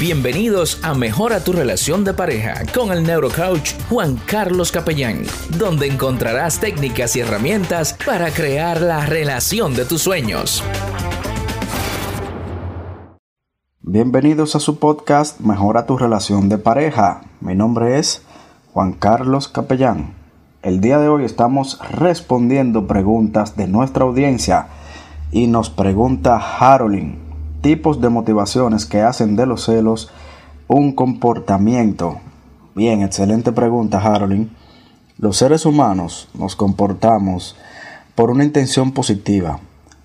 Bienvenidos a Mejora tu relación de pareja con el neurocoach Juan Carlos Capellán, donde encontrarás técnicas y herramientas para crear la relación de tus sueños. Bienvenidos a su podcast Mejora tu relación de pareja. Mi nombre es Juan Carlos Capellán. El día de hoy estamos respondiendo preguntas de nuestra audiencia y nos pregunta Harolyn tipos de motivaciones que hacen de los celos un comportamiento. Bien, excelente pregunta, Harolyn. Los seres humanos nos comportamos por una intención positiva,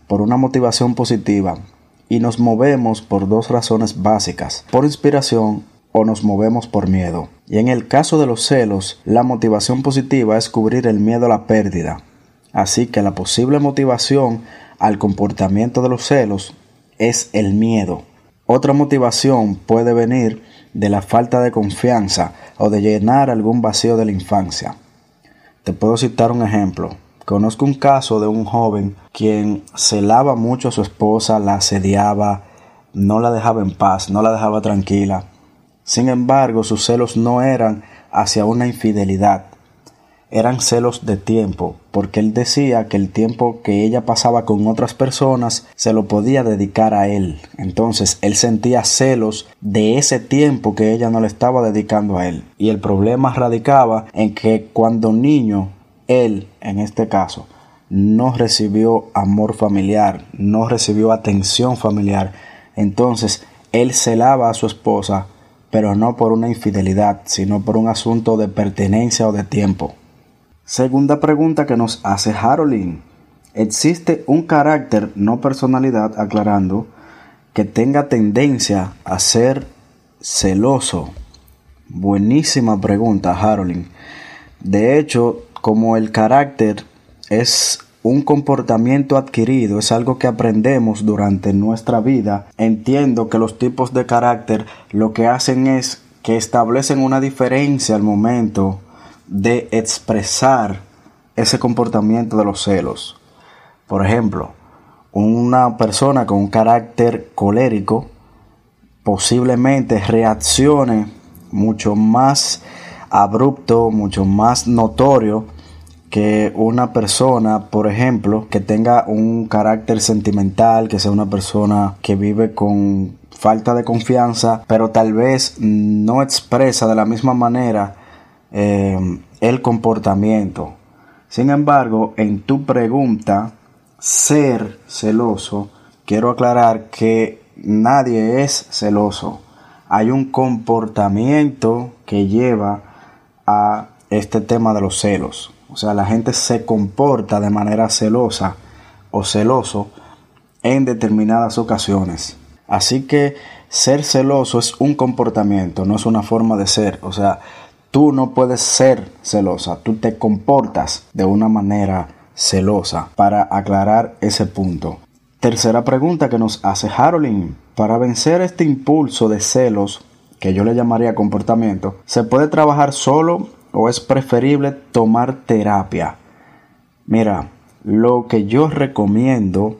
por una motivación positiva, y nos movemos por dos razones básicas, por inspiración o nos movemos por miedo. Y en el caso de los celos, la motivación positiva es cubrir el miedo a la pérdida. Así que la posible motivación al comportamiento de los celos es el miedo. Otra motivación puede venir de la falta de confianza o de llenar algún vacío de la infancia. Te puedo citar un ejemplo. Conozco un caso de un joven quien celaba mucho a su esposa, la asediaba, no la dejaba en paz, no la dejaba tranquila. Sin embargo, sus celos no eran hacia una infidelidad, eran celos de tiempo, porque él decía que el tiempo que ella pasaba con otras personas se lo podía dedicar a él. Entonces él sentía celos de ese tiempo que ella no le estaba dedicando a él. Y el problema radicaba en que cuando niño, él, en este caso, no recibió amor familiar, no recibió atención familiar. Entonces él celaba a su esposa, pero no por una infidelidad, sino por un asunto de pertenencia o de tiempo. Segunda pregunta que nos hace Harolyn. ¿Existe un carácter, no personalidad, aclarando, que tenga tendencia a ser celoso? Buenísima pregunta, Harolyn. De hecho, como el carácter es un comportamiento adquirido, es algo que aprendemos durante nuestra vida, entiendo que los tipos de carácter lo que hacen es que establecen una diferencia al momento de expresar ese comportamiento de los celos. Por ejemplo, una persona con un carácter colérico posiblemente reaccione mucho más abrupto, mucho más notorio que una persona, por ejemplo, que tenga un carácter sentimental, que sea una persona que vive con falta de confianza, pero tal vez no expresa de la misma manera eh, el comportamiento. Sin embargo, en tu pregunta, ser celoso, quiero aclarar que nadie es celoso. Hay un comportamiento que lleva a este tema de los celos. O sea, la gente se comporta de manera celosa o celoso en determinadas ocasiones. Así que ser celoso es un comportamiento, no es una forma de ser. O sea, Tú no puedes ser celosa, tú te comportas de una manera celosa para aclarar ese punto. Tercera pregunta que nos hace Harolyn. Para vencer este impulso de celos, que yo le llamaría comportamiento, ¿se puede trabajar solo o es preferible tomar terapia? Mira, lo que yo recomiendo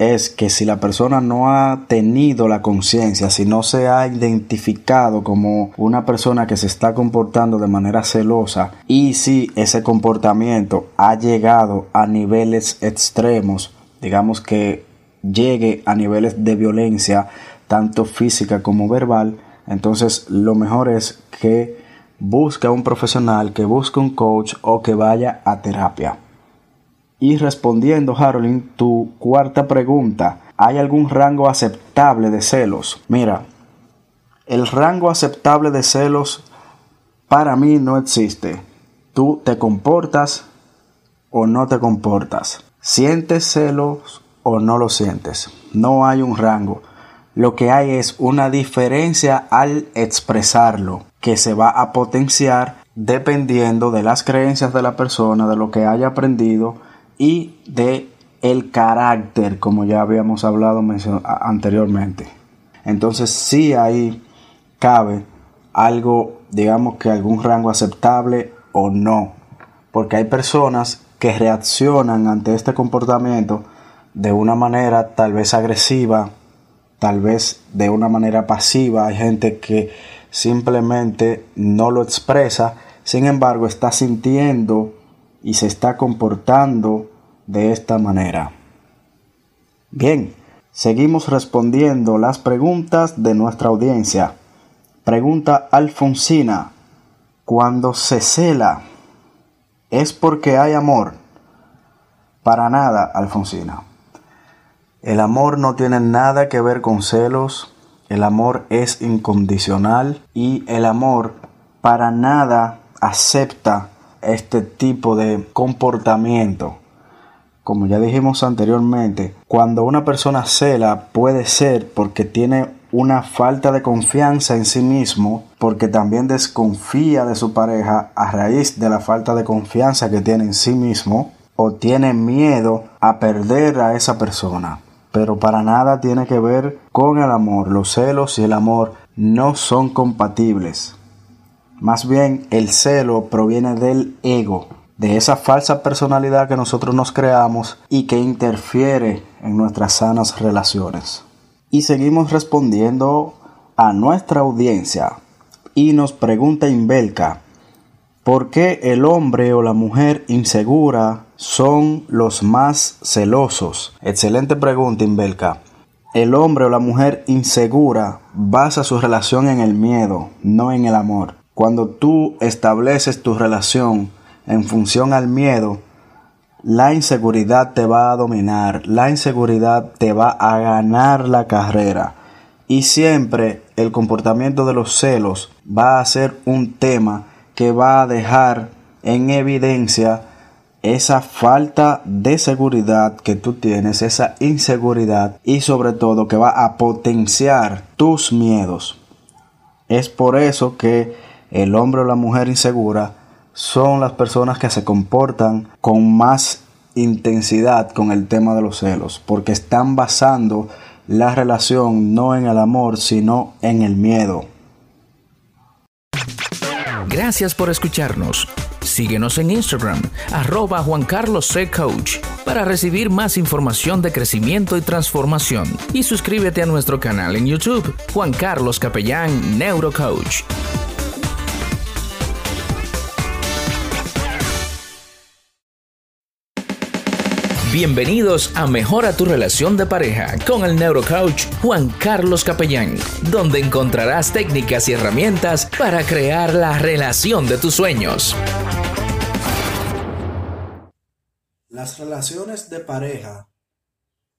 es que si la persona no ha tenido la conciencia, si no se ha identificado como una persona que se está comportando de manera celosa y si ese comportamiento ha llegado a niveles extremos, digamos que llegue a niveles de violencia, tanto física como verbal, entonces lo mejor es que busque a un profesional, que busque un coach o que vaya a terapia. Y respondiendo, Harolyn, tu cuarta pregunta, ¿hay algún rango aceptable de celos? Mira, el rango aceptable de celos para mí no existe. Tú te comportas o no te comportas. ¿Sientes celos o no lo sientes? No hay un rango. Lo que hay es una diferencia al expresarlo que se va a potenciar dependiendo de las creencias de la persona, de lo que haya aprendido y de el carácter, como ya habíamos hablado anteriormente. Entonces sí ahí cabe algo, digamos que algún rango aceptable o no. Porque hay personas que reaccionan ante este comportamiento de una manera tal vez agresiva, tal vez de una manera pasiva, hay gente que simplemente no lo expresa, sin embargo está sintiendo y se está comportando de esta manera. Bien, seguimos respondiendo las preguntas de nuestra audiencia. Pregunta Alfonsina, cuando se cela, ¿es porque hay amor? Para nada, Alfonsina. El amor no tiene nada que ver con celos, el amor es incondicional y el amor para nada acepta este tipo de comportamiento. Como ya dijimos anteriormente, cuando una persona cela puede ser porque tiene una falta de confianza en sí mismo, porque también desconfía de su pareja a raíz de la falta de confianza que tiene en sí mismo, o tiene miedo a perder a esa persona. Pero para nada tiene que ver con el amor. Los celos y el amor no son compatibles. Más bien el celo proviene del ego, de esa falsa personalidad que nosotros nos creamos y que interfiere en nuestras sanas relaciones. Y seguimos respondiendo a nuestra audiencia. Y nos pregunta Inbelka, ¿por qué el hombre o la mujer insegura son los más celosos? Excelente pregunta, Inbelka. El hombre o la mujer insegura basa su relación en el miedo, no en el amor. Cuando tú estableces tu relación en función al miedo, la inseguridad te va a dominar, la inseguridad te va a ganar la carrera. Y siempre el comportamiento de los celos va a ser un tema que va a dejar en evidencia esa falta de seguridad que tú tienes, esa inseguridad y sobre todo que va a potenciar tus miedos. Es por eso que el hombre o la mujer insegura son las personas que se comportan con más intensidad con el tema de los celos, porque están basando la relación no en el amor, sino en el miedo. Gracias por escucharnos. Síguenos en Instagram, arroba Juan Carlos C. Coach, para recibir más información de crecimiento y transformación. Y suscríbete a nuestro canal en YouTube, Juan Carlos Capellán Neurocoach. Bienvenidos a Mejora tu relación de pareja con el neurocoach Juan Carlos Capellán, donde encontrarás técnicas y herramientas para crear la relación de tus sueños. Las relaciones de pareja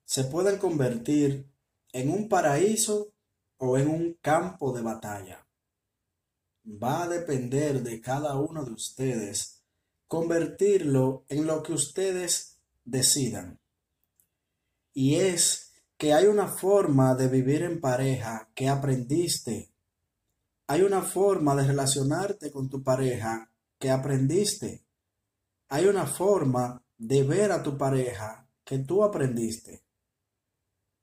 se pueden convertir en un paraíso o en un campo de batalla. Va a depender de cada uno de ustedes convertirlo en lo que ustedes decidan. Y es que hay una forma de vivir en pareja que aprendiste. Hay una forma de relacionarte con tu pareja que aprendiste. Hay una forma de ver a tu pareja que tú aprendiste.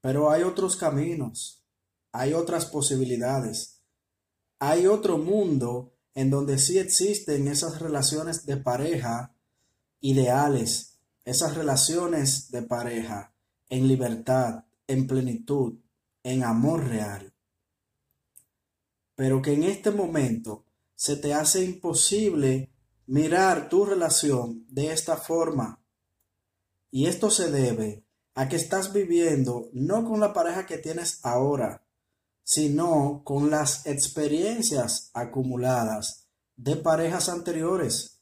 Pero hay otros caminos, hay otras posibilidades, hay otro mundo en donde sí existen esas relaciones de pareja ideales, esas relaciones de pareja en libertad, en plenitud, en amor real. Pero que en este momento se te hace imposible mirar tu relación de esta forma. Y esto se debe a que estás viviendo no con la pareja que tienes ahora, sino con las experiencias acumuladas de parejas anteriores.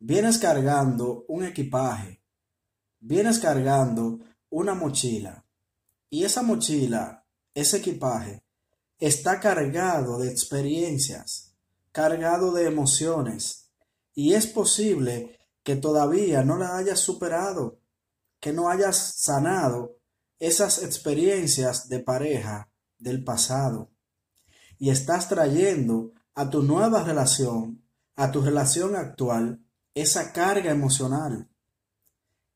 Vienes cargando un equipaje, vienes cargando una mochila y esa mochila, ese equipaje, está cargado de experiencias, cargado de emociones y es posible que todavía no la hayas superado, que no hayas sanado esas experiencias de pareja del pasado. Y estás trayendo a tu nueva relación, a tu relación actual, esa carga emocional,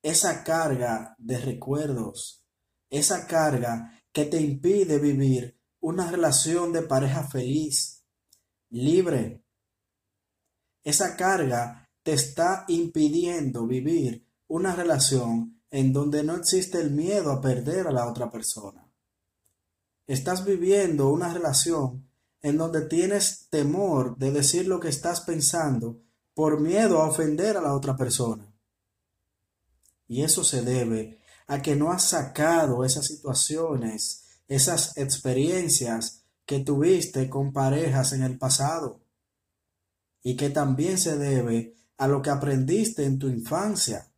esa carga de recuerdos, esa carga que te impide vivir una relación de pareja feliz, libre. Esa carga te está impidiendo vivir una relación en donde no existe el miedo a perder a la otra persona. estás viviendo una relación en donde tienes temor de decir lo que estás pensando por miedo a ofender a la otra persona. Y eso se debe a que no has sacado esas situaciones, esas experiencias que tuviste con parejas en el pasado. Y que también se debe a lo que aprendiste en tu infancia.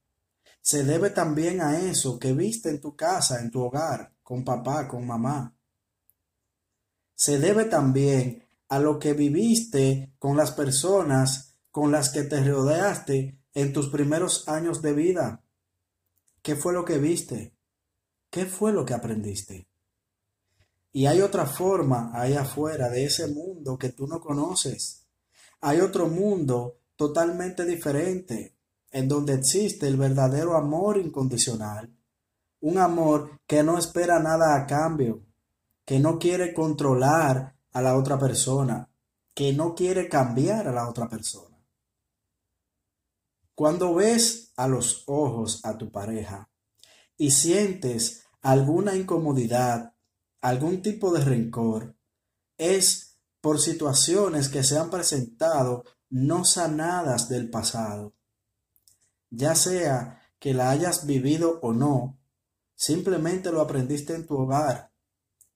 Se debe también a eso que viste en tu casa, en tu hogar, con papá, con mamá. Se debe también a lo que viviste con las personas con las que te rodeaste en tus primeros años de vida. ¿Qué fue lo que viste? ¿Qué fue lo que aprendiste? Y hay otra forma ahí afuera de ese mundo que tú no conoces. Hay otro mundo totalmente diferente, en donde existe el verdadero amor incondicional. Un amor que no espera nada a cambio, que no quiere controlar a la otra persona, que no quiere cambiar a la otra persona. Cuando ves a los ojos a tu pareja y sientes alguna incomodidad, algún tipo de rencor, es por situaciones que se han presentado no sanadas del pasado. Ya sea que la hayas vivido o no, simplemente lo aprendiste en tu hogar,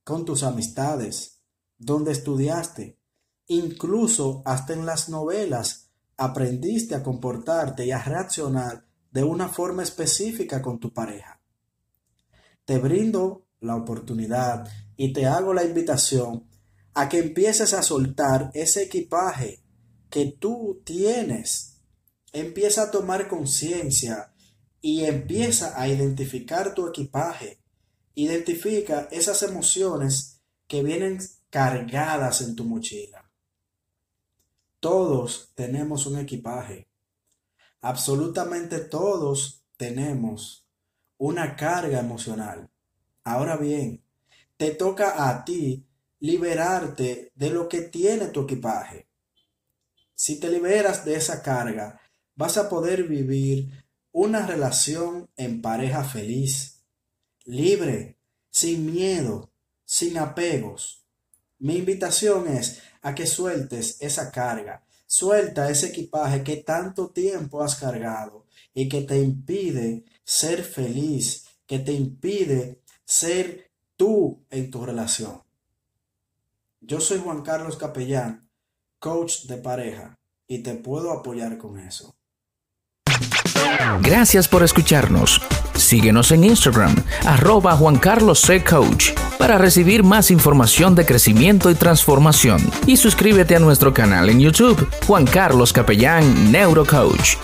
con tus amistades, donde estudiaste, incluso hasta en las novelas aprendiste a comportarte y a reaccionar de una forma específica con tu pareja. Te brindo la oportunidad y te hago la invitación a que empieces a soltar ese equipaje que tú tienes. Empieza a tomar conciencia y empieza a identificar tu equipaje. Identifica esas emociones que vienen cargadas en tu mochila. Todos tenemos un equipaje. Absolutamente todos tenemos una carga emocional. Ahora bien, te toca a ti liberarte de lo que tiene tu equipaje. Si te liberas de esa carga, vas a poder vivir una relación en pareja feliz, libre, sin miedo, sin apegos. Mi invitación es a que sueltes esa carga, suelta ese equipaje que tanto tiempo has cargado y que te impide ser feliz, que te impide ser tú en tu relación. Yo soy Juan Carlos Capellán, coach de pareja, y te puedo apoyar con eso. Gracias por escucharnos. Síguenos en Instagram, arroba Juan Carlos C. Coach, para recibir más información de crecimiento y transformación. Y suscríbete a nuestro canal en YouTube, Juan Carlos Capellán Neurocoach.